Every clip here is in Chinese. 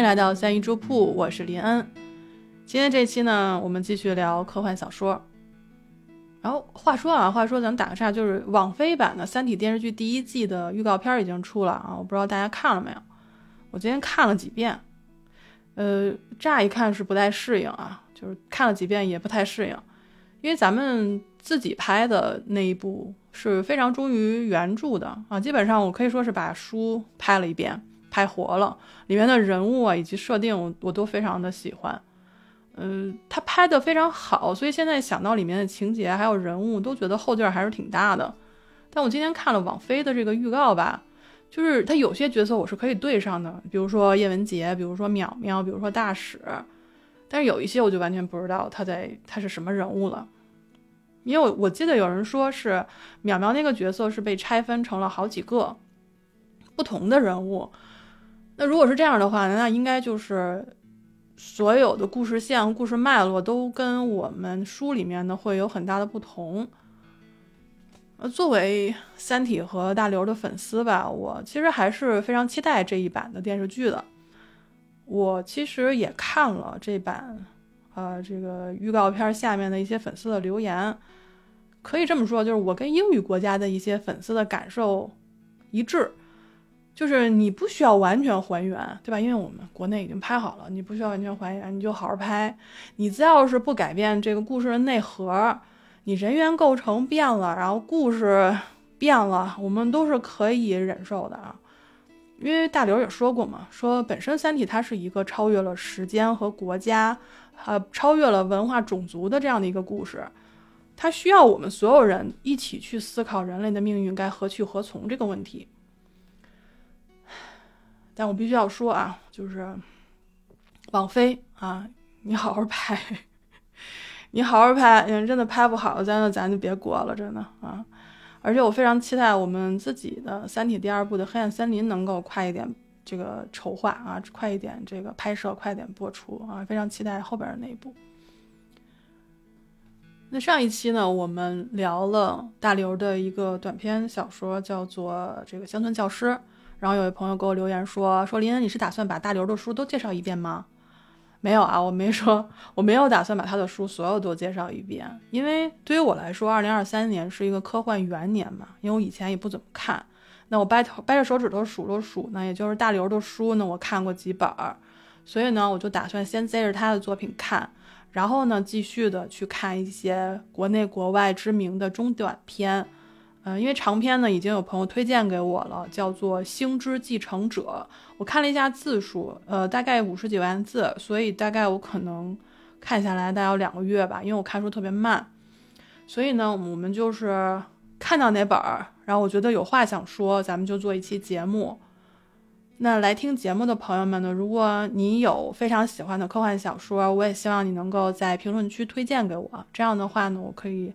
迎来到三一粥铺，我是林恩。今天这期呢，我们继续聊科幻小说。然后话说啊，话说咱们打个岔，就是网飞版的《三体》电视剧第一季的预告片已经出了啊，我不知道大家看了没有？我今天看了几遍，呃，乍一看是不太适应啊，就是看了几遍也不太适应，因为咱们自己拍的那一部是非常忠于原著的啊，基本上我可以说是把书拍了一遍，拍活了，里面的人物啊以及设定我我都非常的喜欢。嗯，他拍的非常好，所以现在想到里面的情节还有人物，都觉得后劲儿还是挺大的。但我今天看了网飞的这个预告吧，就是他有些角色我是可以对上的，比如说叶文洁，比如说淼淼，比如说大使，但是有一些我就完全不知道他在他是什么人物了，因为我我记得有人说是淼淼那个角色是被拆分成了好几个不同的人物，那如果是这样的话，那应该就是。所有的故事线、故事脉络都跟我们书里面的会有很大的不同。呃，作为《三体》和大刘的粉丝吧，我其实还是非常期待这一版的电视剧的。我其实也看了这版，呃，这个预告片下面的一些粉丝的留言，可以这么说，就是我跟英语国家的一些粉丝的感受一致。就是你不需要完全还原，对吧？因为我们国内已经拍好了，你不需要完全还原，你就好好拍。你只要是不改变这个故事的内核，你人员构成变了，然后故事变了，我们都是可以忍受的啊。因为大刘也说过嘛，说本身《三体》它是一个超越了时间和国家，呃，超越了文化种族的这样的一个故事，它需要我们所有人一起去思考人类的命运该何去何从这个问题。但我必须要说啊，就是网飞啊，你好好拍，你好好拍，嗯，真的拍不好，咱就咱就别过了，真的啊。而且我非常期待我们自己的《三体》第二部的《黑暗森林》能够快一点这个筹划啊，快一点这个拍摄，快点播出啊，非常期待后边的那一部。那上一期呢，我们聊了大刘的一个短篇小说，叫做《这个乡村教师》。然后有位朋友给我留言说：“说林恩，你是打算把大刘的书都介绍一遍吗？”没有啊，我没说，我没有打算把他的书所有都介绍一遍。因为对于我来说，二零二三年是一个科幻元年嘛。因为我以前也不怎么看，那我掰头掰着手指头数了数呢，也就是大刘的书呢，我看过几本儿。所以呢，我就打算先接着他的作品看，然后呢，继续的去看一些国内国外知名的中短篇。嗯，因为长篇呢已经有朋友推荐给我了，叫做《星之继承者》。我看了一下字数，呃，大概五十几万字，所以大概我可能看下来大概要两个月吧，因为我看书特别慢。所以呢，我们就是看到哪本儿，然后我觉得有话想说，咱们就做一期节目。那来听节目的朋友们呢，如果你有非常喜欢的科幻小说，我也希望你能够在评论区推荐给我。这样的话呢，我可以。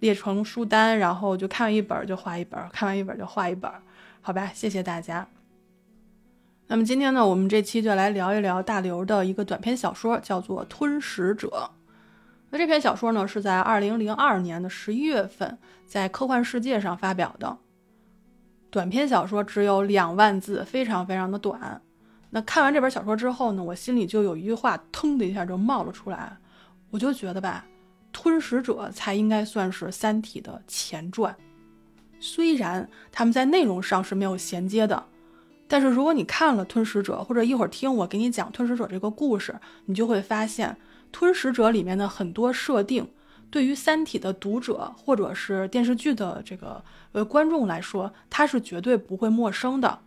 列成书单，然后就看完一本就画一本，看完一本就画一本，好吧？谢谢大家。那么今天呢，我们这期就来聊一聊大刘的一个短篇小说，叫做《吞食者》。那这篇小说呢，是在二零零二年的十一月份在科幻世界上发表的。短篇小说只有两万字，非常非常的短。那看完这本小说之后呢，我心里就有一句话，腾的一下就冒了出来，我就觉得吧。吞食者才应该算是《三体》的前传，虽然他们在内容上是没有衔接的，但是如果你看了《吞食者》，或者一会儿听我给你讲《吞食者》这个故事，你就会发现，《吞食者》里面的很多设定，对于《三体》的读者或者是电视剧的这个呃观众来说，他是绝对不会陌生的。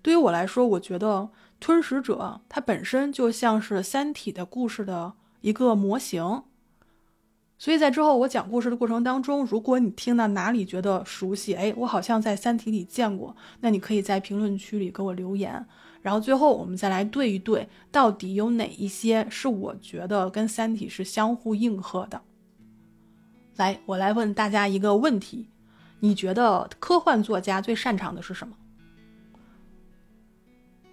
对于我来说，我觉得《吞食者》它本身就像是《三体》的故事的一个模型。所以在之后我讲故事的过程当中，如果你听到哪里觉得熟悉，哎，我好像在《三体》里见过，那你可以在评论区里给我留言，然后最后我们再来对一对，到底有哪一些是我觉得跟《三体》是相互应和的。来，我来问大家一个问题：你觉得科幻作家最擅长的是什么？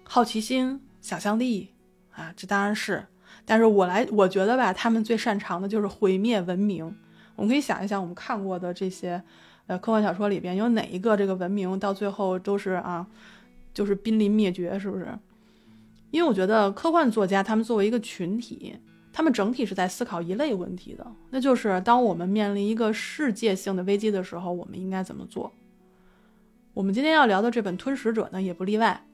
好奇心、想象力啊，这当然是。但是我来，我觉得吧，他们最擅长的就是毁灭文明。我们可以想一想，我们看过的这些，呃，科幻小说里边有哪一个这个文明到最后都是啊，就是濒临灭绝，是不是？因为我觉得科幻作家他们作为一个群体，他们整体是在思考一类问题的，那就是当我们面临一个世界性的危机的时候，我们应该怎么做？我们今天要聊的这本《吞食者》呢，也不例外。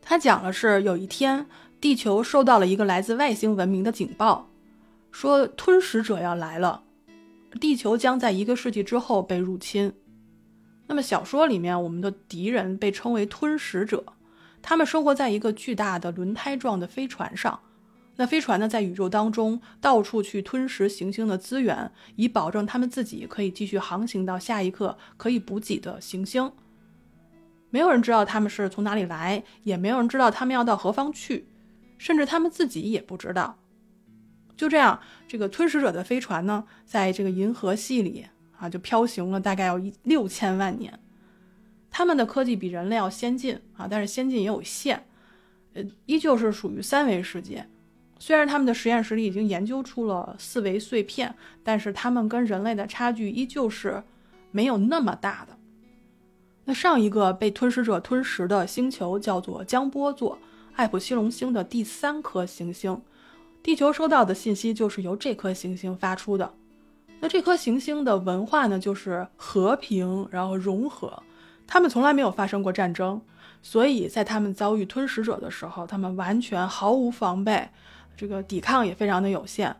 它讲的是有一天，地球收到了一个来自外星文明的警报，说吞食者要来了，地球将在一个世纪之后被入侵。那么小说里面，我们的敌人被称为吞食者。他们生活在一个巨大的轮胎状的飞船上，那飞船呢，在宇宙当中到处去吞食行星的资源，以保证他们自己可以继续航行到下一刻可以补给的行星。没有人知道他们是从哪里来，也没有人知道他们要到何方去，甚至他们自己也不知道。就这样，这个吞食者的飞船呢，在这个银河系里啊，就飘行了大概要一六千万年。他们的科技比人类要先进啊，但是先进也有限，呃，依旧是属于三维世界。虽然他们的实验室里已经研究出了四维碎片，但是他们跟人类的差距依旧是没有那么大的。那上一个被吞噬者吞食的星球叫做江波座，艾普西龙星的第三颗行星。地球收到的信息就是由这颗行星发出的。那这颗行星的文化呢，就是和平，然后融合。他们从来没有发生过战争，所以在他们遭遇吞食者的时候，他们完全毫无防备，这个抵抗也非常的有限，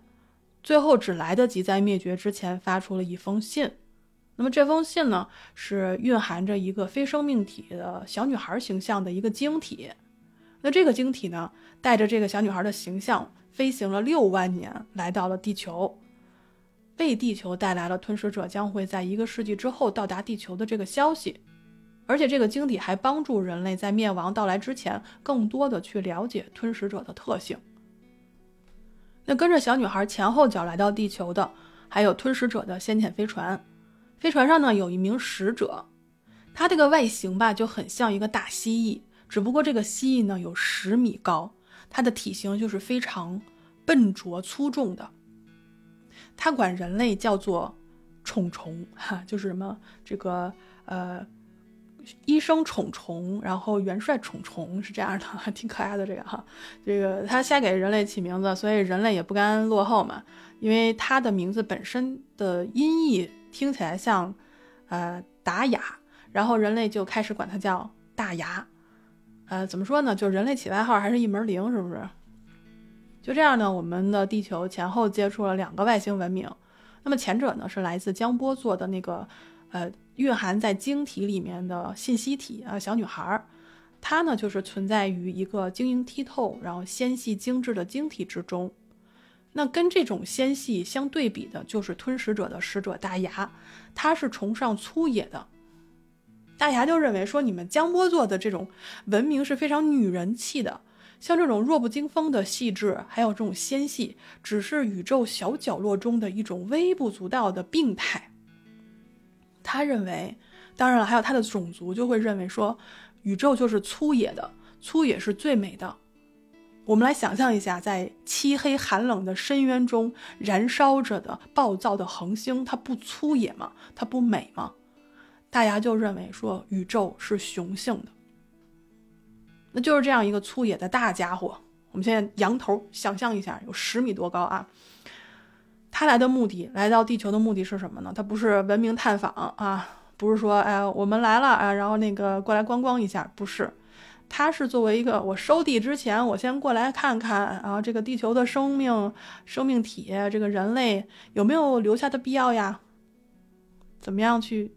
最后只来得及在灭绝之前发出了一封信。那么这封信呢，是蕴含着一个非生命体的小女孩形象的一个晶体。那这个晶体呢，带着这个小女孩的形象飞行了六万年，来到了地球，为地球带来了吞噬者将会在一个世纪之后到达地球的这个消息。而且这个晶体还帮助人类在灭亡到来之前，更多的去了解吞食者的特性。那跟着小女孩前后脚来到地球的，还有吞食者的先遣飞船。飞船上呢有一名使者，他这个外形吧就很像一个大蜥蜴，只不过这个蜥蜴呢有十米高，它的体型就是非常笨拙粗重的。它管人类叫做宠虫，哈，就是什么这个呃。医生宠虫，然后元帅宠虫是这样的，挺可爱的这个哈。这个他瞎给人类起名字，所以人类也不甘落后嘛。因为他的名字本身的音译听起来像，呃，达雅，然后人类就开始管他叫大牙。呃，怎么说呢？就是人类起外号还是一门灵，是不是？就这样呢，我们的地球前后接触了两个外星文明。那么前者呢是来自江波座的那个，呃。蕴含在晶体里面的信息体啊，小女孩儿，她呢就是存在于一个晶莹剔透、然后纤细精致的晶体之中。那跟这种纤细相对比的，就是吞食者的使者大牙，他是崇尚粗野的。大牙就认为说，你们江波座的这种文明是非常女人气的，像这种弱不禁风的细致，还有这种纤细，只是宇宙小角落中的一种微不足道的病态。他认为，当然了，还有他的种族就会认为说，宇宙就是粗野的，粗野是最美的。我们来想象一下，在漆黑寒冷的深渊中燃烧着的暴躁的恒星，它不粗野吗？它不美吗？大牙就认为说，宇宙是雄性的，那就是这样一个粗野的大家伙。我们现在仰头想象一下，有十米多高啊。他来的目的，来到地球的目的是什么呢？他不是文明探访啊，不是说，哎，我们来了啊，然后那个过来观光一下，不是，他是作为一个，我收地之前，我先过来看看，啊这个地球的生命生命体，这个人类有没有留下的必要呀？怎么样去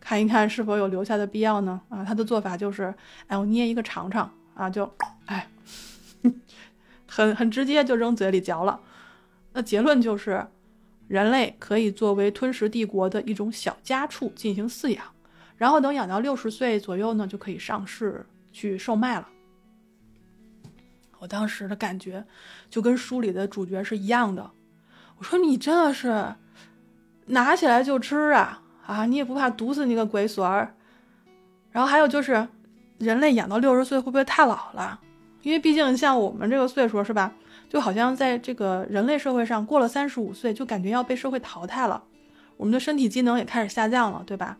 看一看是否有留下的必要呢？啊，他的做法就是，哎，我捏一个尝尝啊，就，哎，很很直接就扔嘴里嚼了，那结论就是。人类可以作为吞食帝国的一种小家畜进行饲养，然后等养到六十岁左右呢，就可以上市去售卖了。我当时的感觉就跟书里的主角是一样的。我说你真的是拿起来就吃啊啊！你也不怕毒死你个鬼孙儿？然后还有就是，人类养到六十岁会不会太老了？因为毕竟像我们这个岁数是吧？就好像在这个人类社会上，过了三十五岁就感觉要被社会淘汰了，我们的身体机能也开始下降了，对吧？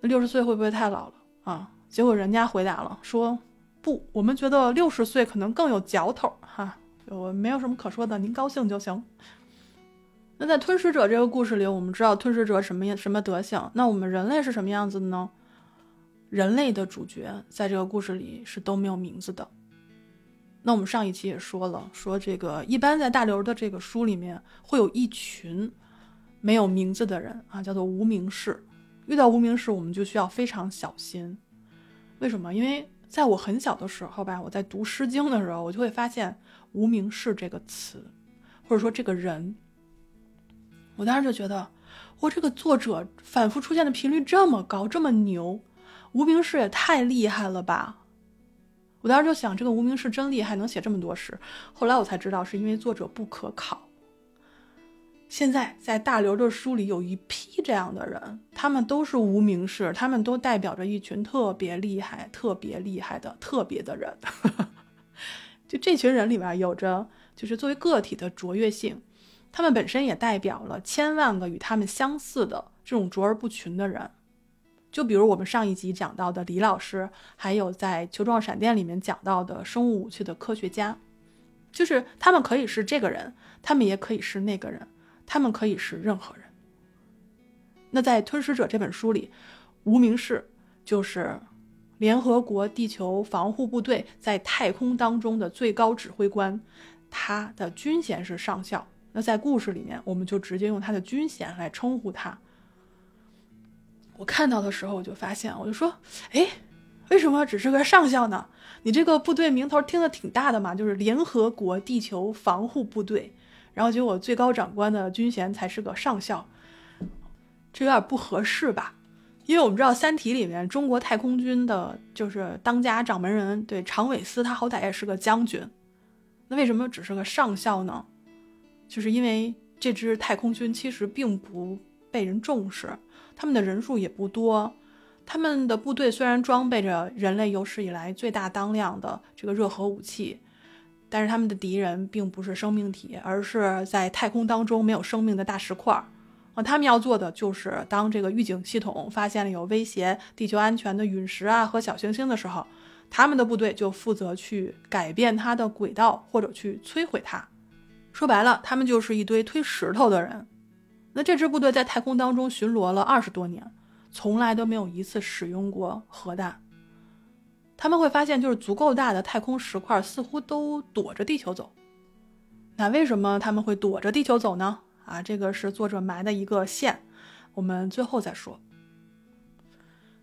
六十岁会不会太老了啊？结果人家回答了，说不，我们觉得六十岁可能更有嚼头哈。我没有什么可说的，您高兴就行。那在吞噬者这个故事里，我们知道吞噬者什么什么德行。那我们人类是什么样子的呢？人类的主角在这个故事里是都没有名字的。那我们上一期也说了，说这个一般在大刘的这个书里面会有一群没有名字的人啊，叫做无名氏。遇到无名氏，我们就需要非常小心。为什么？因为在我很小的时候吧，我在读《诗经》的时候，我就会发现“无名氏”这个词，或者说这个人。我当时就觉得，我这个作者反复出现的频率这么高，这么牛，无名氏也太厉害了吧！我当时就想，这个无名氏真厉害，能写这么多诗。后来我才知道，是因为作者不可考。现在在大刘的书里有一批这样的人，他们都是无名氏，他们都代表着一群特别厉害、特别厉害的特别的人。就这群人里面有着，就是作为个体的卓越性，他们本身也代表了千万个与他们相似的这种卓而不群的人。就比如我们上一集讲到的李老师，还有在《球状闪电》里面讲到的生物武器的科学家，就是他们可以是这个人，他们也可以是那个人。他们可以是任何人。那在《吞噬者》这本书里，无名氏就是联合国地球防护部队在太空当中的最高指挥官，他的军衔是上校。那在故事里面，我们就直接用他的军衔来称呼他。我看到的时候，我就发现，我就说，哎，为什么只是个上校呢？你这个部队名头听着挺大的嘛，就是联合国地球防护部队。然后结果最高长官的军衔才是个上校，这有点不合适吧？因为我们知道《三体》里面中国太空军的就是当家掌门人，对常伟思他好歹也是个将军，那为什么只是个上校呢？就是因为这支太空军其实并不被人重视，他们的人数也不多，他们的部队虽然装备着人类有史以来最大当量的这个热核武器。但是他们的敌人并不是生命体，而是在太空当中没有生命的大石块儿啊！他们要做的就是，当这个预警系统发现了有威胁地球安全的陨石啊和小行星的时候，他们的部队就负责去改变它的轨道或者去摧毁它。说白了，他们就是一堆推石头的人。那这支部队在太空当中巡逻了二十多年，从来都没有一次使用过核弹。他们会发现，就是足够大的太空石块似乎都躲着地球走。那为什么他们会躲着地球走呢？啊，这个是作者埋的一个线，我们最后再说。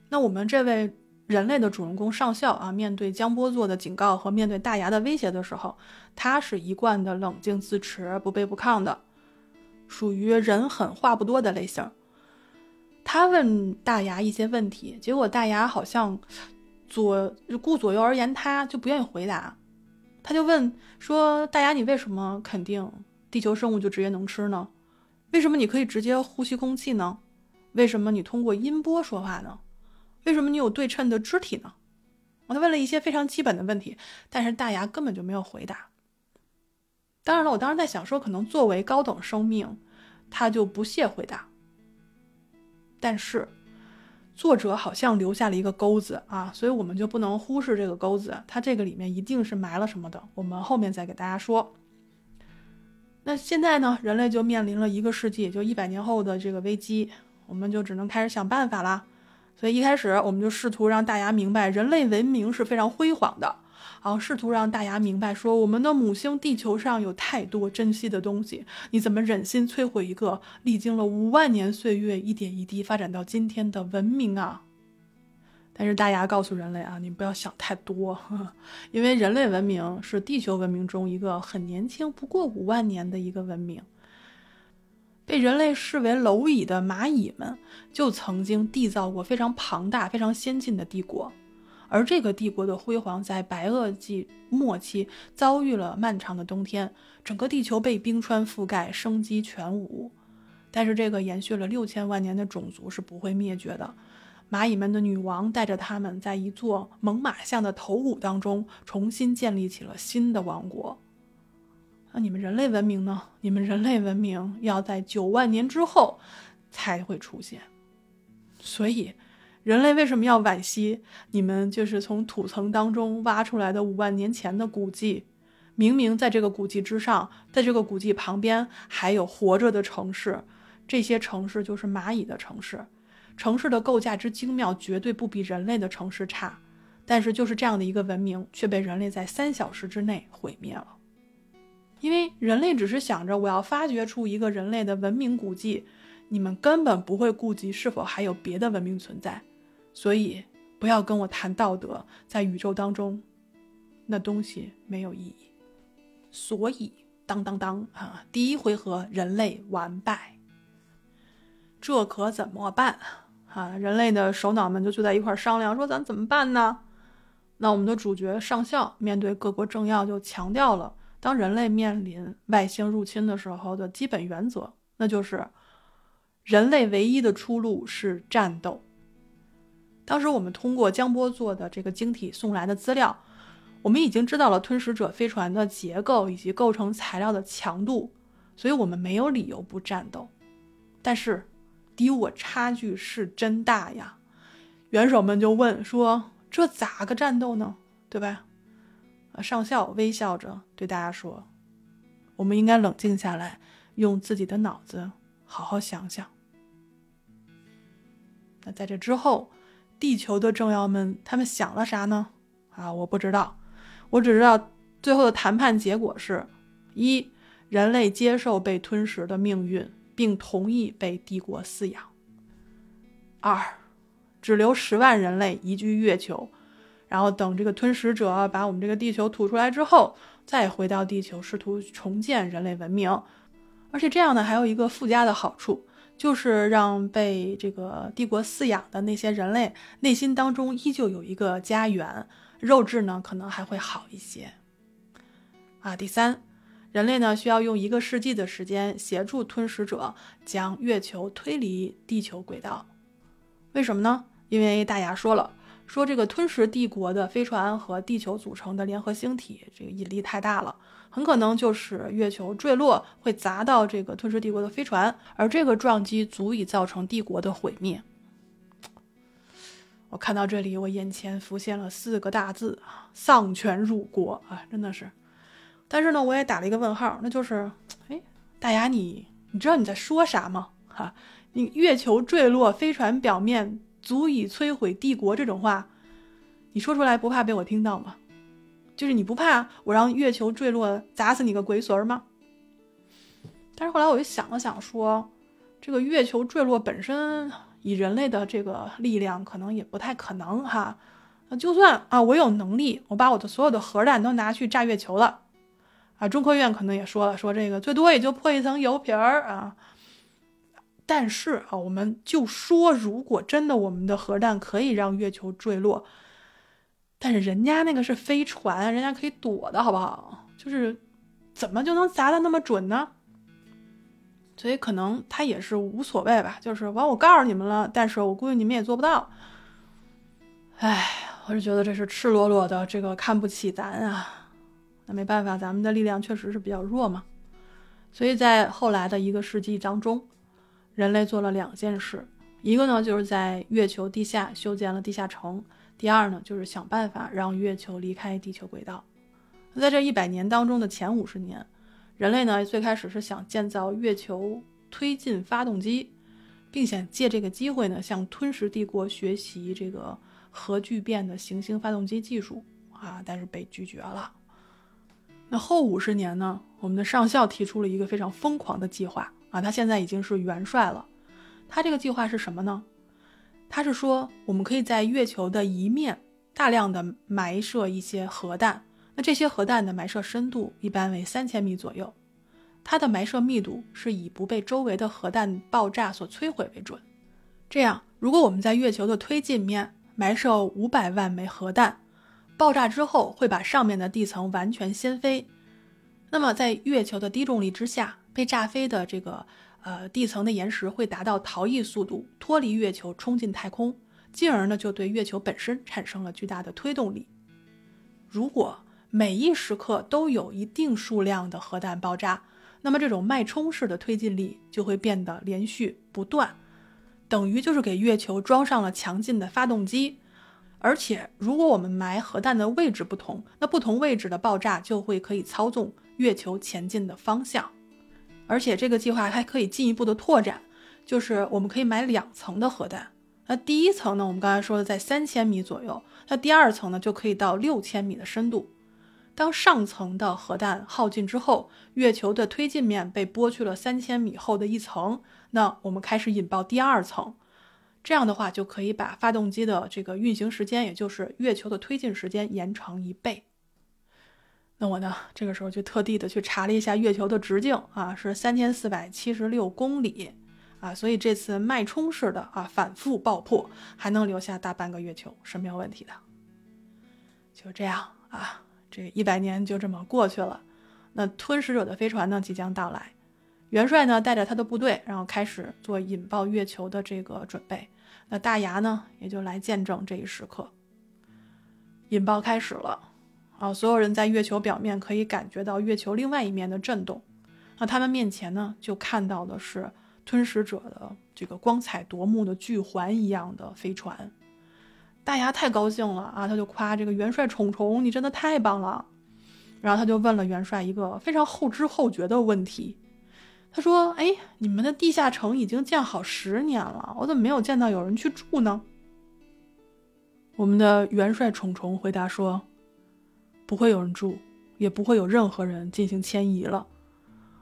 那我们这位人类的主人公上校啊，面对江波座的警告和面对大牙的威胁的时候，他是一贯的冷静自持、不卑不亢的，属于人狠话不多的类型。他问大牙一些问题，结果大牙好像。左顾左右而言他，就不愿意回答。他就问说：“大牙，你为什么肯定地球生物就直接能吃呢？为什么你可以直接呼吸空气呢？为什么你通过音波说话呢？为什么你有对称的肢体呢？”他问了一些非常基本的问题，但是大牙根本就没有回答。当然了，我当时在想说，可能作为高等生命，他就不屑回答。但是。作者好像留下了一个钩子啊，所以我们就不能忽视这个钩子，它这个里面一定是埋了什么的。我们后面再给大家说。那现在呢，人类就面临了一个世纪，也就一百年后的这个危机，我们就只能开始想办法啦。所以一开始我们就试图让大家明白，人类文明是非常辉煌的。然后试图让大家明白，说我们的母星地球上有太多珍惜的东西，你怎么忍心摧毁一个历经了五万年岁月、一点一滴发展到今天的文明啊？但是大牙告诉人类啊，你不要想太多呵呵，因为人类文明是地球文明中一个很年轻、不过五万年的一个文明。被人类视为蝼蚁的蚂蚁们，就曾经缔造过非常庞大、非常先进的帝国。而这个帝国的辉煌，在白垩纪末期遭遇了漫长的冬天，整个地球被冰川覆盖，生机全无。但是，这个延续了六千万年的种族是不会灭绝的。蚂蚁们的女王带着他们，在一座猛犸象的头骨当中，重新建立起了新的王国。那你们人类文明呢？你们人类文明要在九万年之后才会出现。所以。人类为什么要惋惜你们就是从土层当中挖出来的五万年前的古迹？明明在这个古迹之上，在这个古迹旁边还有活着的城市，这些城市就是蚂蚁的城市，城市的构架之精妙，绝对不比人类的城市差。但是就是这样的一个文明，却被人类在三小时之内毁灭了。因为人类只是想着我要发掘出一个人类的文明古迹，你们根本不会顾及是否还有别的文明存在。所以不要跟我谈道德，在宇宙当中，那东西没有意义。所以当当当啊，第一回合人类完败，这可怎么办啊？人类的首脑们就坐在一块商量，说咱怎么办呢？那我们的主角上校面对各国政要就强调了，当人类面临外星入侵的时候的基本原则，那就是人类唯一的出路是战斗。当时我们通过江波做的这个晶体送来的资料，我们已经知道了吞食者飞船的结构以及构成材料的强度，所以我们没有理由不战斗。但是，敌我差距是真大呀！元首们就问说：“这咋个战斗呢？对吧？”上校微笑着对大家说：“我们应该冷静下来，用自己的脑子好好想想。”那在这之后。地球的政要们，他们想了啥呢？啊，我不知道，我只知道最后的谈判结果是：一，人类接受被吞食的命运，并同意被帝国饲养；二，只留十万人类移居月球，然后等这个吞食者把我们这个地球吐出来之后，再回到地球，试图重建人类文明。而且这样呢，还有一个附加的好处。就是让被这个帝国饲养的那些人类内心当中依旧有一个家园，肉质呢可能还会好一些。啊，第三，人类呢需要用一个世纪的时间协助吞食者将月球推离地球轨道。为什么呢？因为大牙说了，说这个吞食帝国的飞船和地球组成的联合星体，这个引力太大了。很可能就是月球坠落会砸到这个吞噬帝国的飞船，而这个撞击足以造成帝国的毁灭。我看到这里，我眼前浮现了四个大字啊：丧权辱国啊！真的是。但是呢，我也打了一个问号，那就是，哎，大牙，你你知道你在说啥吗？哈，你月球坠落，飞船表面足以摧毁帝国这种话，你说出来不怕被我听到吗？就是你不怕我让月球坠落砸死你个龟孙儿吗？但是后来我就想了想，说这个月球坠落本身以人类的这个力量可能也不太可能哈。那就算啊，我有能力，我把我的所有的核弹都拿去炸月球了啊。中科院可能也说了，说这个最多也就破一层油皮儿啊。但是啊，我们就说，如果真的我们的核弹可以让月球坠落。但是人家那个是飞船，人家可以躲的好不好？就是怎么就能砸的那么准呢？所以可能他也是无所谓吧。就是完，我告诉你们了，但是我估计你们也做不到。哎，我是觉得这是赤裸裸的这个看不起咱啊。那没办法，咱们的力量确实是比较弱嘛。所以在后来的一个世纪当中，人类做了两件事，一个呢就是在月球地下修建了地下城。第二呢，就是想办法让月球离开地球轨道。在这一百年当中的前五十年，人类呢最开始是想建造月球推进发动机，并且借这个机会呢向吞食帝国学习这个核聚变的行星发动机技术啊，但是被拒绝了。那后五十年呢，我们的上校提出了一个非常疯狂的计划啊，他现在已经是元帅了。他这个计划是什么呢？他是说，我们可以在月球的一面大量的埋设一些核弹，那这些核弹的埋设深度一般为三千米左右，它的埋设密度是以不被周围的核弹爆炸所摧毁为准。这样，如果我们在月球的推进面埋设五百万枚核弹，爆炸之后会把上面的地层完全掀飞，那么在月球的低重力之下被炸飞的这个。呃，地层的岩石会达到逃逸速度，脱离月球冲进太空，进而呢就对月球本身产生了巨大的推动力。如果每一时刻都有一定数量的核弹爆炸，那么这种脉冲式的推进力就会变得连续不断。等于就是给月球装上了强劲的发动机。而且，如果我们埋核弹的位置不同，那不同位置的爆炸就会可以操纵月球前进的方向。而且，这个计划还可以进一步的拓展，就是我们可以买两层的核弹。那第一层呢，我们刚才说的在三千米左右，那第二层呢就可以到六千米的深度。当上层的核弹耗尽之后，月球的推进面被剥去了三千米厚的一层，那我们开始引爆第二层。这样的话，就可以把发动机的这个运行时间，也就是月球的推进时间延长一倍。那我呢，这个时候就特地的去查了一下月球的直径啊，是三千四百七十六公里啊，所以这次脉冲式的啊反复爆破，还能留下大半个月球是没有问题的。就这样啊。这一百年就这么过去了，那吞食者的飞船呢即将到来，元帅呢带着他的部队，然后开始做引爆月球的这个准备。那大牙呢也就来见证这一时刻。引爆开始了，啊，所有人在月球表面可以感觉到月球另外一面的震动。那他们面前呢就看到的是吞食者的这个光彩夺目的巨环一样的飞船。大牙太高兴了啊！他就夸这个元帅宠宠，你真的太棒了。然后他就问了元帅一个非常后知后觉的问题，他说：“哎，你们的地下城已经建好十年了，我怎么没有见到有人去住呢？”我们的元帅宠宠回答说：“不会有人住，也不会有任何人进行迁移了。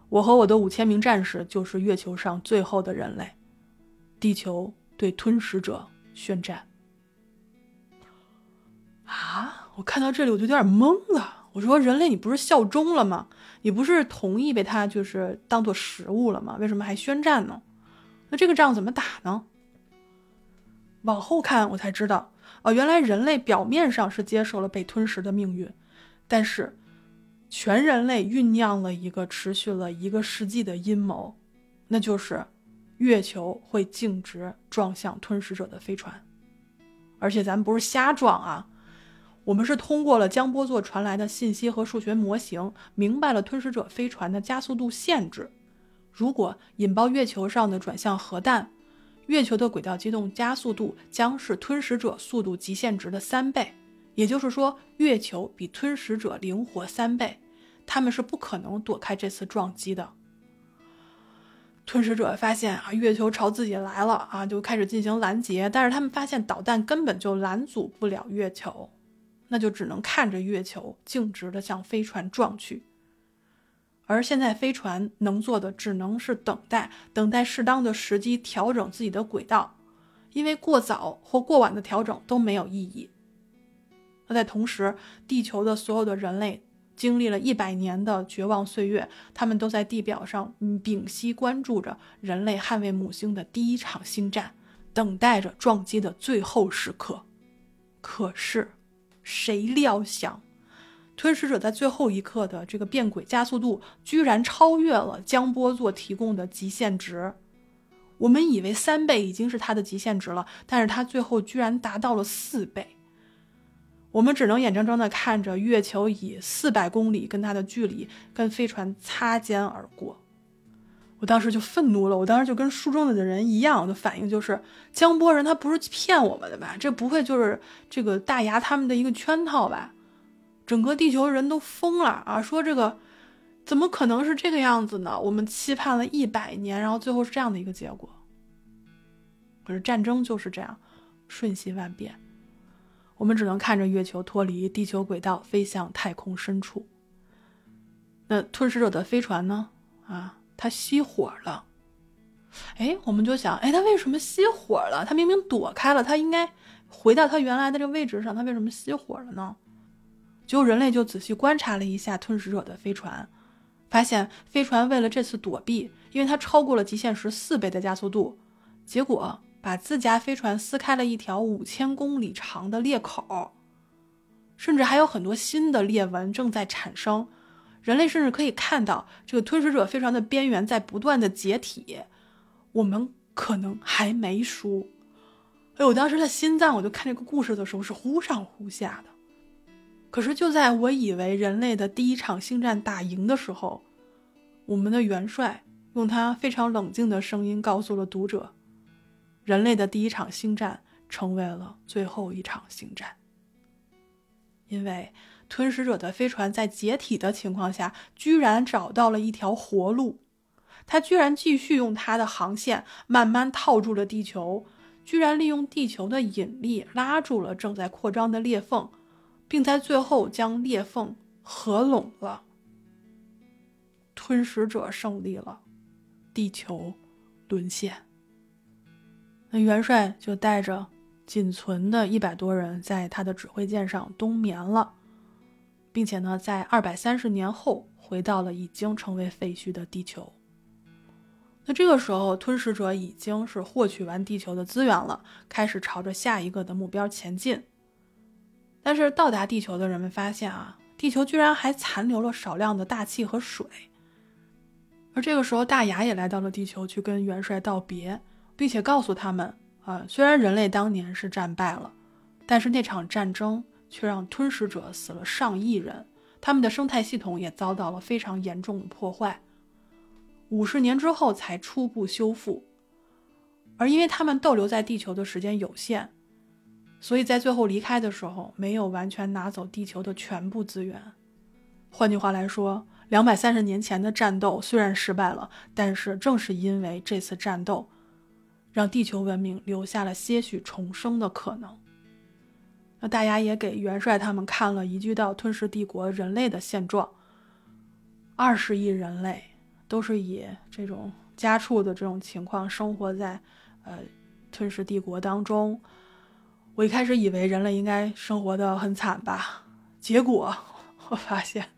我和我的五千名战士就是月球上最后的人类，地球对吞食者宣战。”啊！我看到这里我就有点懵了。我说：“人类，你不是效忠了吗？你不是同意被他就是当做食物了吗？为什么还宣战呢？那这个仗怎么打呢？”往后看，我才知道，哦，原来人类表面上是接受了被吞食的命运，但是全人类酝酿了一个持续了一个世纪的阴谋，那就是月球会径直撞向吞食者的飞船，而且咱们不是瞎撞啊！我们是通过了江波座传来的信息和数学模型，明白了吞食者飞船的加速度限制。如果引爆月球上的转向核弹，月球的轨道机动加速度将是吞食者速度极限值的三倍。也就是说，月球比吞食者灵活三倍，他们是不可能躲开这次撞击的。吞食者发现啊，月球朝自己来了啊，就开始进行拦截，但是他们发现导弹根本就拦阻不了月球。那就只能看着月球径直的向飞船撞去，而现在飞船能做的只能是等待，等待适当的时机调整自己的轨道，因为过早或过晚的调整都没有意义。在同时，地球的所有的人类经历了一百年的绝望岁月，他们都在地表上屏息关注着人类捍卫母星的第一场星战，等待着撞击的最后时刻。可是。谁料想，吞噬者在最后一刻的这个变轨加速度居然超越了江波座提供的极限值。我们以为三倍已经是它的极限值了，但是它最后居然达到了四倍。我们只能眼睁睁地看着月球以四百公里跟它的距离跟飞船擦肩而过。我当时就愤怒了，我当时就跟书中的人一样，我的反应就是江波人他不是骗我们的吧？这不会就是这个大牙他们的一个圈套吧？整个地球人都疯了啊！说这个怎么可能是这个样子呢？我们期盼了一百年，然后最后是这样的一个结果。可是战争就是这样，瞬息万变。我们只能看着月球脱离地球轨道，飞向太空深处。那吞噬者的飞船呢？啊？它熄火了，哎，我们就想，哎，它为什么熄火了？它明明躲开了，它应该回到它原来的这个位置上，它为什么熄火了呢？结果人类就仔细观察了一下吞食者的飞船，发现飞船为了这次躲避，因为它超过了极限时四倍的加速度，结果把自家飞船撕开了一条五千公里长的裂口，甚至还有很多新的裂纹正在产生。人类甚至可以看到这个吞噬者飞船的边缘在不断的解体，我们可能还没输。哎，我当时的心脏，我就看这个故事的时候是忽上忽下的。可是就在我以为人类的第一场星战打赢的时候，我们的元帅用他非常冷静的声音告诉了读者：“人类的第一场星战成为了最后一场星战，因为吞噬者的飞船在解体的情况下，居然找到了一条活路，它居然继续用它的航线慢慢套住了地球，居然利用地球的引力拉住了正在扩张的裂缝，并在最后将裂缝合拢了。吞噬者胜利了，地球沦陷。那元帅就带着仅存的一百多人，在他的指挥舰上冬眠了，并且呢，在二百三十年后回到了已经成为废墟的地球。那这个时候，吞噬者已经是获取完地球的资源了，开始朝着下一个的目标前进。但是到达地球的人们发现啊，地球居然还残留了少量的大气和水。而这个时候，大牙也来到了地球，去跟元帅道别。并且告诉他们，啊，虽然人类当年是战败了，但是那场战争却让吞噬者死了上亿人，他们的生态系统也遭到了非常严重的破坏，五十年之后才初步修复。而因为他们逗留在地球的时间有限，所以在最后离开的时候，没有完全拿走地球的全部资源。换句话来说，两百三十年前的战斗虽然失败了，但是正是因为这次战斗。让地球文明留下了些许重生的可能。那大牙也给元帅他们看了移居到吞噬帝国人类的现状。二十亿人类都是以这种家畜的这种情况生活在呃吞噬帝国当中。我一开始以为人类应该生活的很惨吧，结果我发现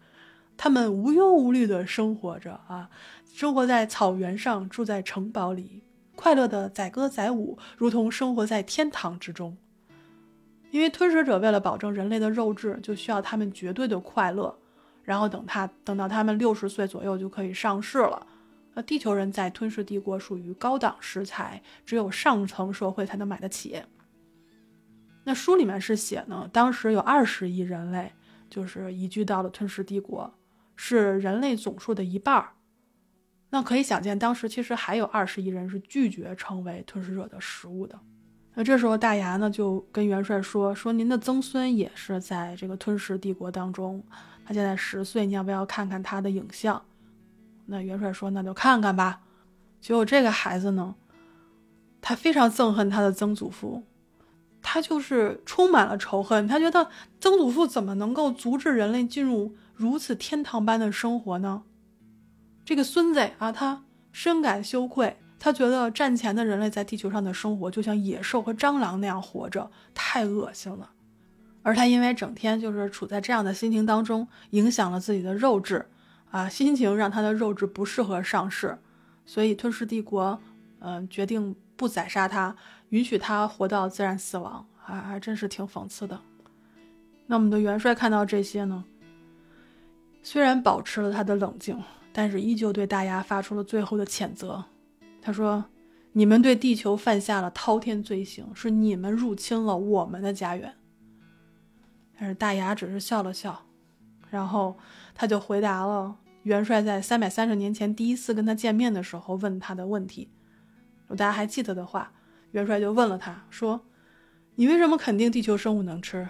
他们无忧无虑的生活着啊，生活在草原上，住在城堡里。快乐的载歌载舞，如同生活在天堂之中。因为吞噬者为了保证人类的肉质，就需要他们绝对的快乐。然后等他等到他们六十岁左右就可以上市了。那地球人在吞噬帝国属于高档食材，只有上层社会才能买得起。那书里面是写呢，当时有二十亿人类就是移居到了吞噬帝国，是人类总数的一半儿。那可以想见，当时其实还有二十亿人是拒绝成为吞噬者的食物的。那这时候大牙呢就跟元帅说：“说您的曾孙也是在这个吞噬帝国当中，他现在十岁，你要不要看看他的影像？”那元帅说：“那就看看吧。”结果这个孩子呢，他非常憎恨他的曾祖父，他就是充满了仇恨，他觉得曾祖父怎么能够阻止人类进入如此天堂般的生活呢？这个孙子啊，他深感羞愧，他觉得战前的人类在地球上的生活就像野兽和蟑螂那样活着，太恶心了。而他因为整天就是处在这样的心情当中，影响了自己的肉质，啊，心情让他的肉质不适合上市，所以吞噬帝国，嗯，决定不宰杀他，允许他活到自然死亡，还还真是挺讽刺的。那我们的元帅看到这些呢，虽然保持了他的冷静。但是依旧对大牙发出了最后的谴责。他说：“你们对地球犯下了滔天罪行，是你们入侵了我们的家园。”但是大牙只是笑了笑，然后他就回答了元帅在三百三十年前第一次跟他见面的时候问他的问题。如果大家还记得的话，元帅就问了他说：“你为什么肯定地球生物能吃？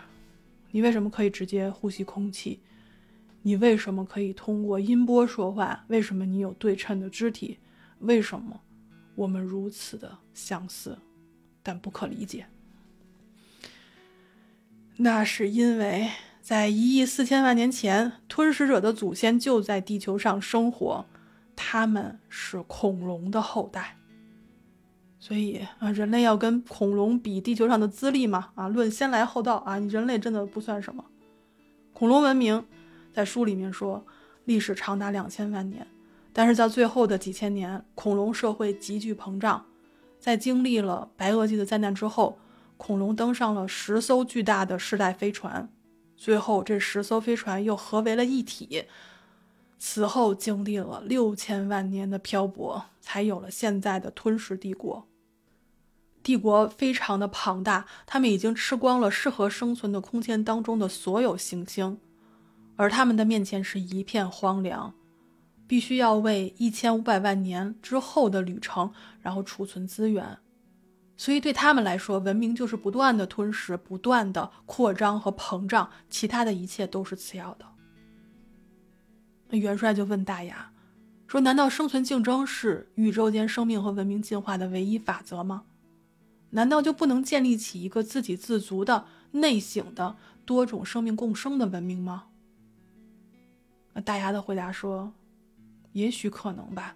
你为什么可以直接呼吸空气？”你为什么可以通过音波说话？为什么你有对称的肢体？为什么我们如此的相似，但不可理解？那是因为在一亿四千万年前，吞噬者的祖先就在地球上生活，他们是恐龙的后代。所以啊，人类要跟恐龙比地球上的资历嘛？啊，论先来后到啊，你人类真的不算什么，恐龙文明。在书里面说，历史长达两千万年，但是在最后的几千年，恐龙社会急剧膨胀，在经历了白垩纪的灾难之后，恐龙登上了十艘巨大的世代飞船，最后这十艘飞船又合为了一体，此后经历了六千万年的漂泊，才有了现在的吞噬帝国。帝国非常的庞大，他们已经吃光了适合生存的空间当中的所有行星。而他们的面前是一片荒凉，必须要为一千五百万年之后的旅程，然后储存资源。所以对他们来说，文明就是不断的吞噬、不断的扩张和膨胀，其他的一切都是次要的。那元帅就问大牙说：“难道生存竞争是宇宙间生命和文明进化的唯一法则吗？难道就不能建立起一个自给自足的、内省的多种生命共生的文明吗？”那大牙的回答说：“也许可能吧，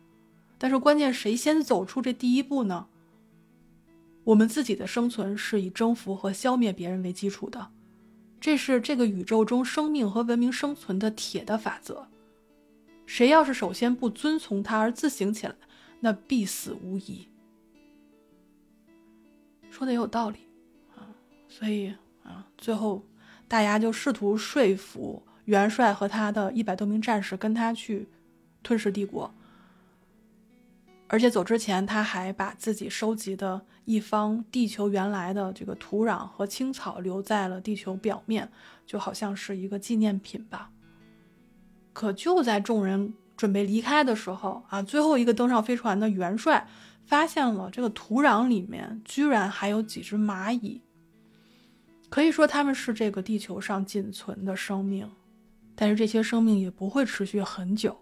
但是关键谁先走出这第一步呢？”我们自己的生存是以征服和消灭别人为基础的，这是这个宇宙中生命和文明生存的铁的法则。谁要是首先不遵从它而自省起来，那必死无疑。说的也有道理啊，所以啊，最后大牙就试图说服元帅和他的一百多名战士跟他去吞噬帝国。而且走之前，他还把自己收集的一方地球原来的这个土壤和青草留在了地球表面，就好像是一个纪念品吧。可就在众人准备离开的时候啊，最后一个登上飞船的元帅发现了这个土壤里面居然还有几只蚂蚁。可以说他们是这个地球上仅存的生命，但是这些生命也不会持续很久。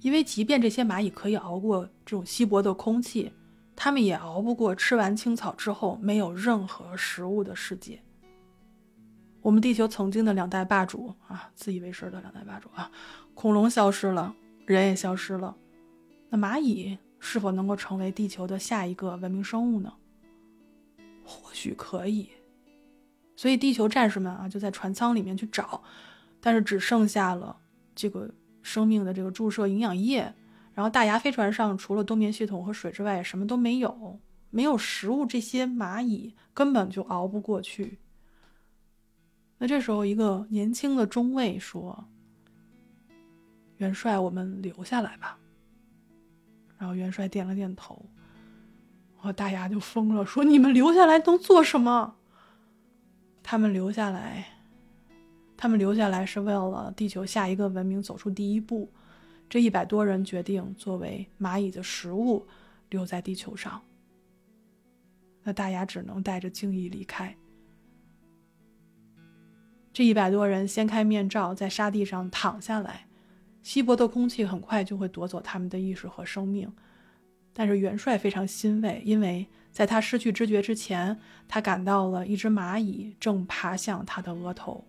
因为即便这些蚂蚁可以熬过这种稀薄的空气，它们也熬不过吃完青草之后没有任何食物的世界。我们地球曾经的两代霸主啊，自以为是的两代霸主啊，恐龙消失了，人也消失了，那蚂蚁是否能够成为地球的下一个文明生物呢？或许可以。所以地球战士们啊，就在船舱里面去找，但是只剩下了这个。生命的这个注射营养液，然后大牙飞船上除了冬眠系统和水之外，什么都没有，没有食物，这些蚂蚁根本就熬不过去。那这时候，一个年轻的中尉说：“元帅，我们留下来吧。”然后元帅点了点头，我大牙就疯了，说：“你们留下来能做什么？”他们留下来。他们留下来是为了地球下一个文明走出第一步。这一百多人决定作为蚂蚁的食物留在地球上。那大牙只能带着敬意离开。这一百多人掀开面罩，在沙地上躺下来。稀薄的空气很快就会夺走他们的意识和生命。但是元帅非常欣慰，因为在他失去知觉之前，他感到了一只蚂蚁正爬向他的额头。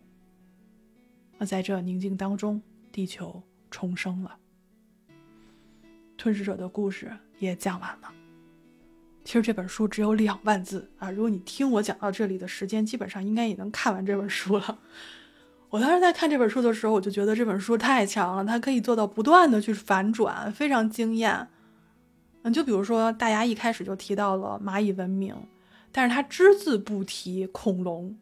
那在这宁静当中，地球重生了。吞噬者的故事也讲完了。其实这本书只有两万字啊，如果你听我讲到这里的时间，基本上应该也能看完这本书了。我当时在看这本书的时候，我就觉得这本书太强了，它可以做到不断的去反转，非常惊艳。嗯，就比如说大牙一开始就提到了蚂蚁文明，但是他只字不提恐龙。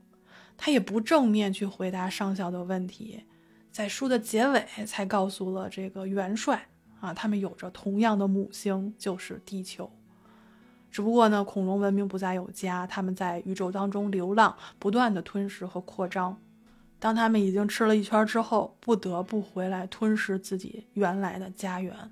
他也不正面去回答上校的问题，在书的结尾才告诉了这个元帅啊，他们有着同样的母星，就是地球。只不过呢，恐龙文明不再有家，他们在宇宙当中流浪，不断的吞噬和扩张。当他们已经吃了一圈之后，不得不回来吞噬自己原来的家园。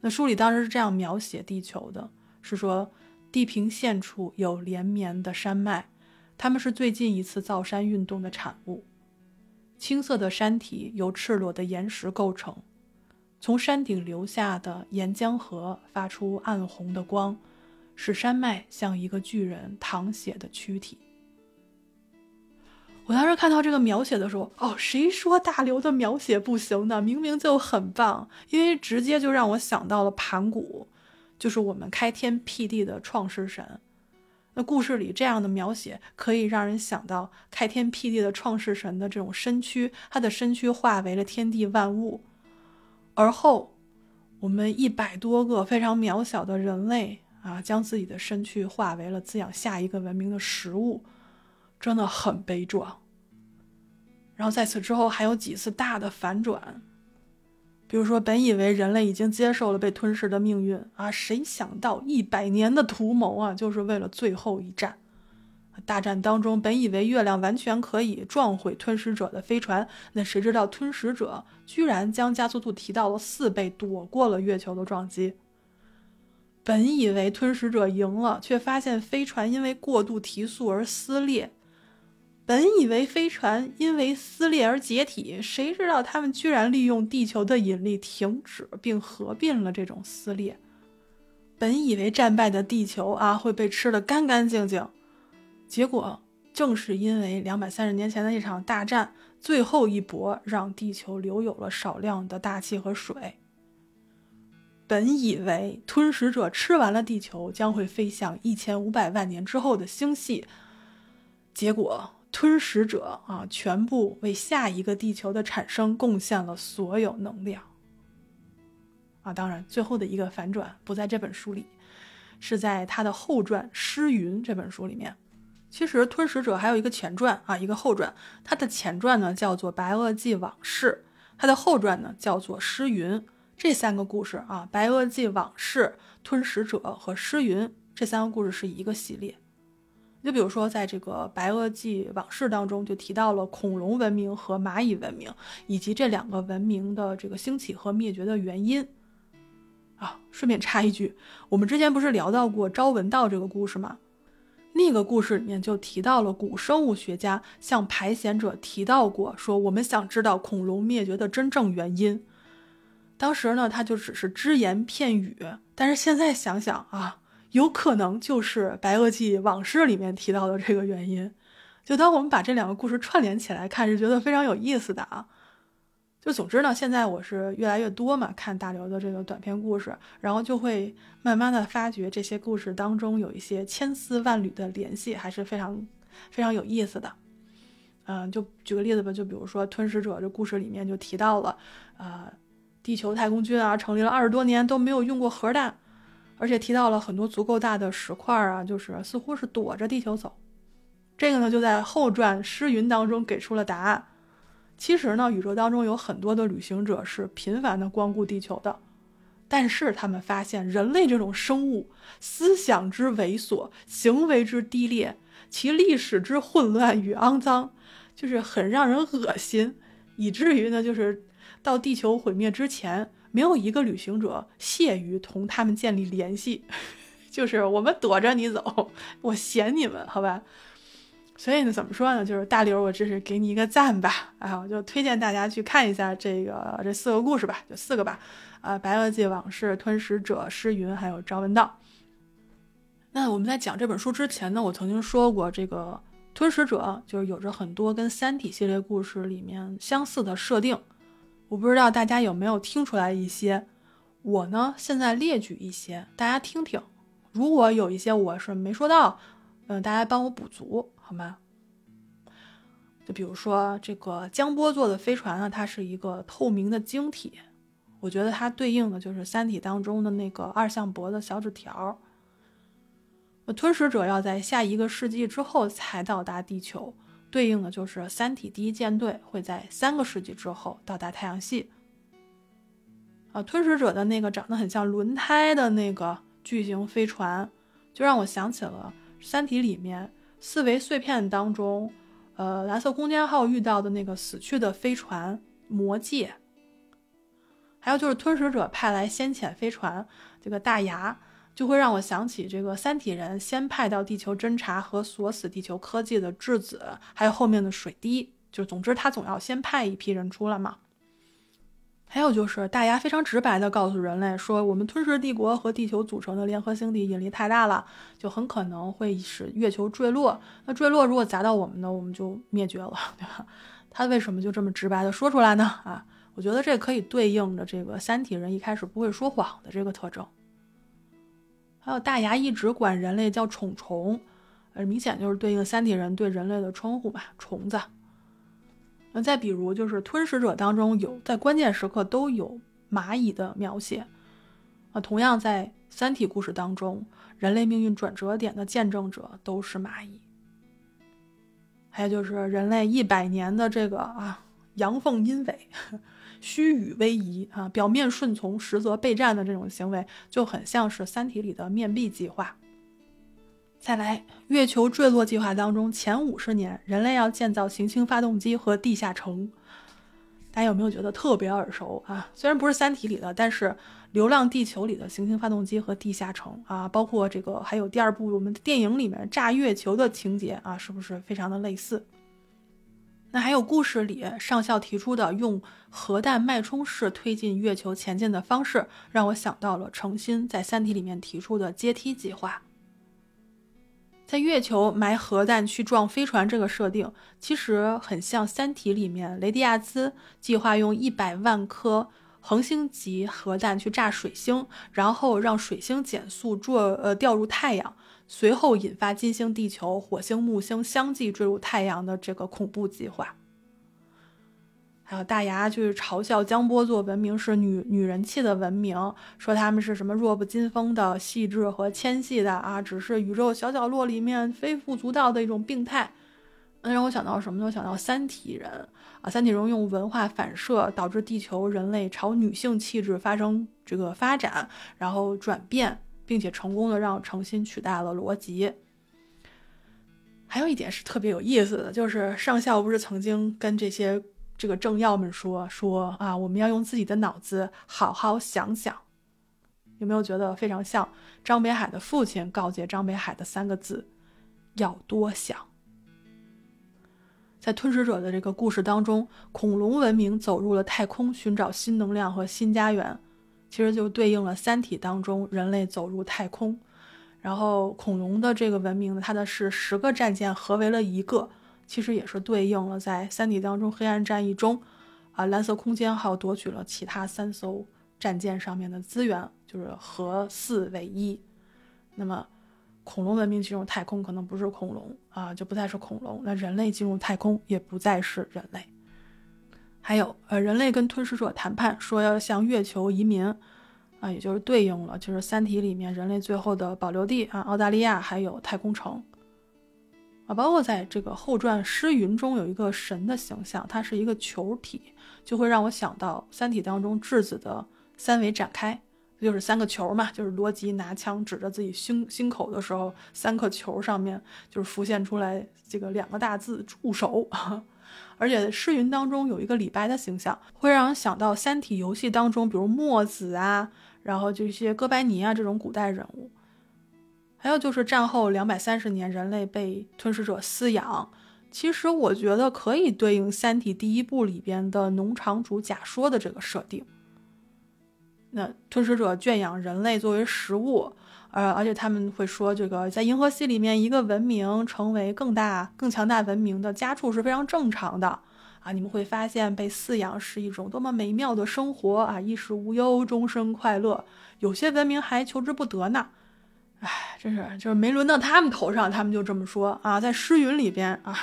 那书里当时是这样描写地球的：是说地平线处有连绵的山脉。它们是最近一次造山运动的产物。青色的山体由赤裸的岩石构成，从山顶流下的岩浆河发出暗红的光，使山脉像一个巨人淌血的躯体。我当时看到这个描写的时候，哦，谁说大刘的描写不行的？明明就很棒，因为直接就让我想到了盘古，就是我们开天辟地的创世神。那故事里这样的描写，可以让人想到开天辟地的创世神的这种身躯，他的身躯化为了天地万物，而后我们一百多个非常渺小的人类啊，将自己的身躯化为了滋养下一个文明的食物，真的很悲壮。然后在此之后还有几次大的反转。比如说，本以为人类已经接受了被吞噬的命运啊，谁想到一百年的图谋啊，就是为了最后一战。大战当中，本以为月亮完全可以撞毁吞噬者的飞船，那谁知道吞噬者居然将加速度提到了四倍，躲过了月球的撞击。本以为吞食者赢了，却发现飞船因为过度提速而撕裂。本以为飞船因为撕裂而解体，谁知道他们居然利用地球的引力停止并合并了这种撕裂。本以为战败的地球啊会被吃得干干净净，结果正是因为两百三十年前的一场大战，最后一搏让地球留有了少量的大气和水。本以为吞食者吃完了地球，将会飞向一千五百万年之后的星系，结果。吞食者啊，全部为下一个地球的产生贡献了所有能量。啊，当然，最后的一个反转不在这本书里，是在他的后传《诗云》这本书里面。其实，吞食者还有一个前传啊，一个后传。他的前传呢叫做《白垩纪往事》，他的后传呢叫做《诗云》。这三个故事啊，《白垩纪往事》、《吞食者》和《诗云》这三个故事是一个系列。就比如说，在这个《白垩纪往事》当中，就提到了恐龙文明和蚂蚁文明，以及这两个文明的这个兴起和灭绝的原因。啊，顺便插一句，我们之前不是聊到过朝闻道这个故事吗？那个故事里面就提到了古生物学家向排险者提到过，说我们想知道恐龙灭绝的真正原因。当时呢，他就只是只言片语，但是现在想想啊。有可能就是《白垩纪往事》里面提到的这个原因。就当我们把这两个故事串联起来看，是觉得非常有意思的啊。就总之呢，现在我是越来越多嘛，看大刘的这个短篇故事，然后就会慢慢的发觉这些故事当中有一些千丝万缕的联系，还是非常非常有意思的。嗯，就举个例子吧，就比如说《吞食者》这故事里面就提到了，呃，地球太空军啊，成立了二十多年都没有用过核弹。而且提到了很多足够大的石块啊，就是似乎是躲着地球走。这个呢，就在后传《诗云》当中给出了答案。其实呢，宇宙当中有很多的旅行者是频繁的光顾地球的，但是他们发现人类这种生物思想之猥琐，行为之低劣，其历史之混乱与肮脏，就是很让人恶心，以至于呢，就是到地球毁灭之前。没有一个旅行者屑于同他们建立联系，就是我们躲着你走，我嫌你们，好吧？所以呢，怎么说呢？就是大刘，我这是给你一个赞吧，啊，我就推荐大家去看一下这个这四个故事吧，就四个吧，啊，《白垩纪往事》、《吞食者》、《诗云》还有《朝闻道》。那我们在讲这本书之前呢，我曾经说过，这个《吞食者》就是有着很多跟《三体》系列故事里面相似的设定。我不知道大家有没有听出来一些，我呢现在列举一些，大家听听。如果有一些我是没说到，嗯，大家帮我补足好吗？就比如说这个江波做的飞船呢，它是一个透明的晶体，我觉得它对应的就是《三体》当中的那个二向箔的小纸条。吞食者要在下一个世纪之后才到达地球。对应的就是三体第一舰队会在三个世纪之后到达太阳系。啊，吞食者的那个长得很像轮胎的那个巨型飞船，就让我想起了三体里面四维碎片当中，呃，蓝色空间号遇到的那个死去的飞船魔戒。还有就是吞食者派来先遣飞船这个大牙。就会让我想起这个三体人先派到地球侦察和锁死地球科技的质子，还有后面的水滴，就总之他总要先派一批人出来嘛。还有就是大牙非常直白的告诉人类说，我们吞噬帝国和地球组成的联合星体引力太大了，就很可能会使月球坠落。那坠落如果砸到我们呢，我们就灭绝了，对吧？他为什么就这么直白的说出来呢？啊，我觉得这可以对应着这个三体人一开始不会说谎的这个特征。还有大牙一直管人类叫虫虫，呃，明显就是对应三体人对人类的称呼吧，虫子。那再比如就是吞食者当中有在关键时刻都有蚂蚁的描写，啊，同样在三体故事当中，人类命运转折点的见证者都是蚂蚁。还有就是人类一百年的这个啊阳奉阴违。虚与委蛇啊，表面顺从，实则备战的这种行为，就很像是《三体》里的面壁计划。再来，月球坠落计划当中，前五十年，人类要建造行星发动机和地下城。大家有没有觉得特别耳熟啊？虽然不是《三体》里的，但是《流浪地球》里的行星发动机和地下城啊，包括这个还有第二部我们电影里面炸月球的情节啊，是不是非常的类似？那还有故事里上校提出的用核弹脉冲式推进月球前进的方式，让我想到了程心在《三体》里面提出的阶梯计划。在月球埋核弹去撞飞船这个设定，其实很像《三体》里面雷迪亚兹计划用一百万颗恒星级核弹去炸水星，然后让水星减速坠呃掉入太阳，随后引发金星、地球、火星、木星相继坠入太阳的这个恐怖计划。还有大牙就是嘲笑江波座文明是女女人气的文明，说他们是什么弱不禁风的、细致和纤细的啊，只是宇宙小角落里面微不足道的一种病态。那让我想到什么呢？想到三体人啊，三体人用文化反射导致地球人类朝女性气质发生这个发展，然后转变，并且成功的让诚心取代了逻辑。还有一点是特别有意思的，就是上校不是曾经跟这些。这个政要们说说啊，我们要用自己的脑子好好想想，有没有觉得非常像张北海的父亲告诫张北海的三个字：要多想。在吞噬者的这个故事当中，恐龙文明走入了太空，寻找新能量和新家园，其实就对应了《三体》当中人类走入太空，然后恐龙的这个文明呢，它的是十个战舰合为了一个。其实也是对应了在《三体》当中黑暗战役中，啊，蓝色空间号夺取了其他三艘战舰上面的资源，就是合四为一。那么，恐龙文明进入太空可能不是恐龙啊，就不再是恐龙。那人类进入太空也不再是人类。还有，呃，人类跟吞噬者谈判，说要向月球移民，啊，也就是对应了就是《三体》里面人类最后的保留地啊，澳大利亚还有太空城。啊，包括在这个后传《诗云》中有一个神的形象，它是一个球体，就会让我想到《三体》当中质子的三维展开，就是三个球嘛，就是罗辑拿枪指着自己心心口的时候，三颗球上面就是浮现出来这个两个大字“助手”。而且《诗云》当中有一个李白的形象，会让人想到《三体》游戏当中，比如墨子啊，然后就一些哥白尼啊这种古代人物。还有就是战后两百三十年，人类被吞噬者饲养。其实我觉得可以对应《三体》第一部里边的农场主假说的这个设定。那吞噬者圈养人类作为食物，呃，而且他们会说，这个在银河系里面，一个文明成为更大、更强大文明的家畜是非常正常的啊。你们会发现，被饲养是一种多么美妙的生活啊，衣食无忧，终身快乐。有些文明还求之不得呢。哎，真是就是没轮到他们头上，他们就这么说啊。在诗云里边啊，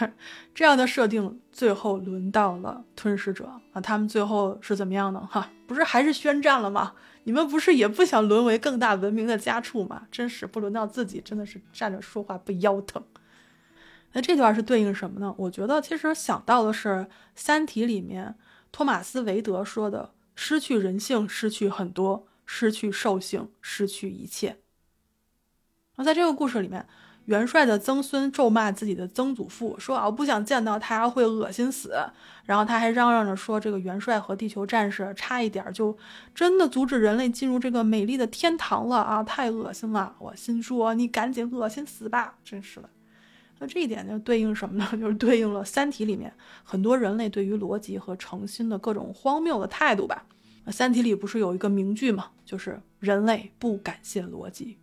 这样的设定最后轮到了吞噬者啊，他们最后是怎么样的？哈，不是还是宣战了吗？你们不是也不想沦为更大文明的家畜吗？真是不轮到自己，真的是站着说话不腰疼。那这段是对应什么呢？我觉得其实想到的是《三体》里面托马斯·韦德说的：“失去人性，失去很多；失去兽性，失去一切。”那在这个故事里面，元帅的曾孙咒骂自己的曾祖父，说啊，我不想见到他，会恶心死。然后他还嚷嚷着说，这个元帅和地球战士差一点就真的阻止人类进入这个美丽的天堂了啊，太恶心了！我心说，你赶紧恶心死吧，真是的。那这一点就对应什么呢？就是对应了《三体》里面很多人类对于逻辑和诚心的各种荒谬的态度吧。《三体》里不是有一个名句吗？就是人类不感谢逻辑。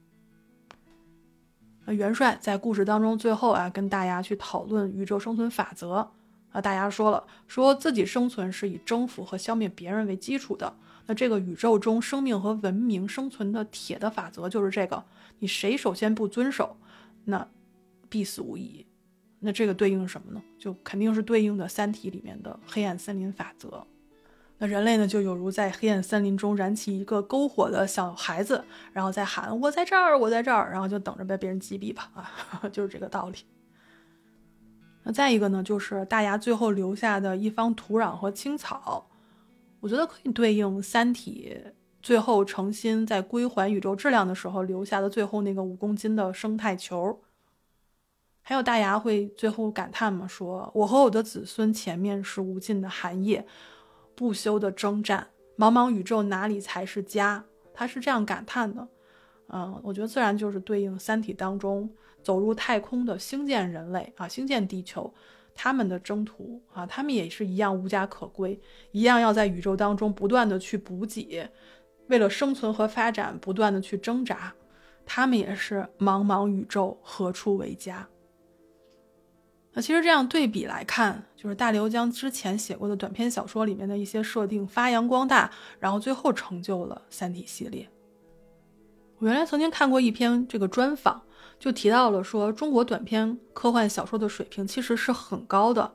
元帅在故事当中最后啊，跟大家去讨论宇宙生存法则啊，大家说了，说自己生存是以征服和消灭别人为基础的。那这个宇宙中生命和文明生存的铁的法则就是这个，你谁首先不遵守，那必死无疑。那这个对应什么呢？就肯定是对应的《三体》里面的黑暗森林法则。那人类呢，就有如在黑暗森林中燃起一个篝火的小孩子，然后再喊“我在这儿，我在这儿”，然后就等着被别人击毙吧，啊，就是这个道理。那再一个呢，就是大牙最后留下的一方土壤和青草，我觉得可以对应《三体》最后诚心在归还宇宙质量的时候留下的最后那个五公斤的生态球。还有大牙会最后感叹嘛，说：“我和我的子孙前面是无尽的寒夜。”不休的征战，茫茫宇宙哪里才是家？他是这样感叹的。嗯，我觉得自然就是对应《三体》当中走入太空的星舰人类啊，星舰地球，他们的征途啊，他们也是一样无家可归，一样要在宇宙当中不断的去补给，为了生存和发展不断的去挣扎。他们也是茫茫宇宙何处为家？那其实这样对比来看，就是大刘将之前写过的短篇小说里面的一些设定发扬光大，然后最后成就了《三体》系列。我原来曾经看过一篇这个专访，就提到了说中国短篇科幻小说的水平其实是很高的，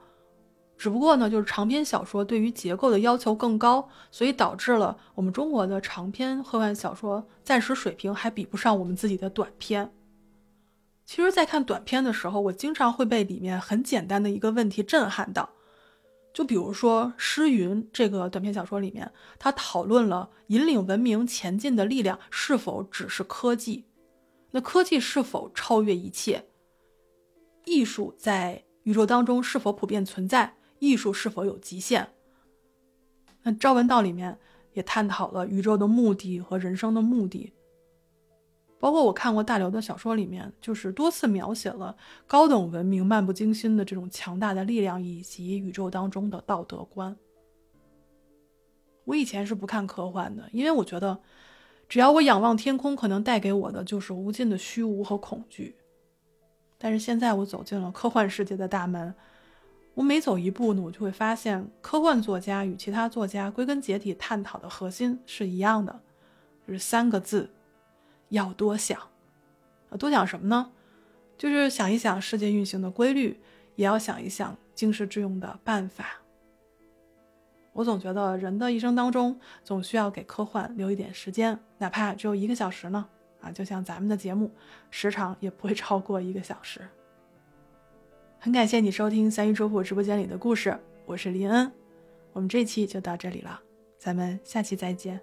只不过呢，就是长篇小说对于结构的要求更高，所以导致了我们中国的长篇科幻小说暂时水平还比不上我们自己的短篇。其实，在看短片的时候，我经常会被里面很简单的一个问题震撼到。就比如说《诗云》这个短篇小说里面，他讨论了引领文明前进的力量是否只是科技，那科技是否超越一切？艺术在宇宙当中是否普遍存在？艺术是否有极限？那《朝闻道》里面也探讨了宇宙的目的和人生的目的。包括我看过大刘的小说里面，就是多次描写了高等文明漫不经心的这种强大的力量，以及宇宙当中的道德观。我以前是不看科幻的，因为我觉得，只要我仰望天空，可能带给我的就是无尽的虚无和恐惧。但是现在我走进了科幻世界的大门，我每走一步呢，我就会发现，科幻作家与其他作家归根结底探讨的核心是一样的，就是三个字。要多想，啊，多想什么呢？就是想一想世界运行的规律，也要想一想经世致用的办法。我总觉得人的一生当中，总需要给科幻留一点时间，哪怕只有一个小时呢。啊，就像咱们的节目，时长也不会超过一个小时。很感谢你收听三一周普直播间里的故事，我是林恩，我们这期就到这里了，咱们下期再见。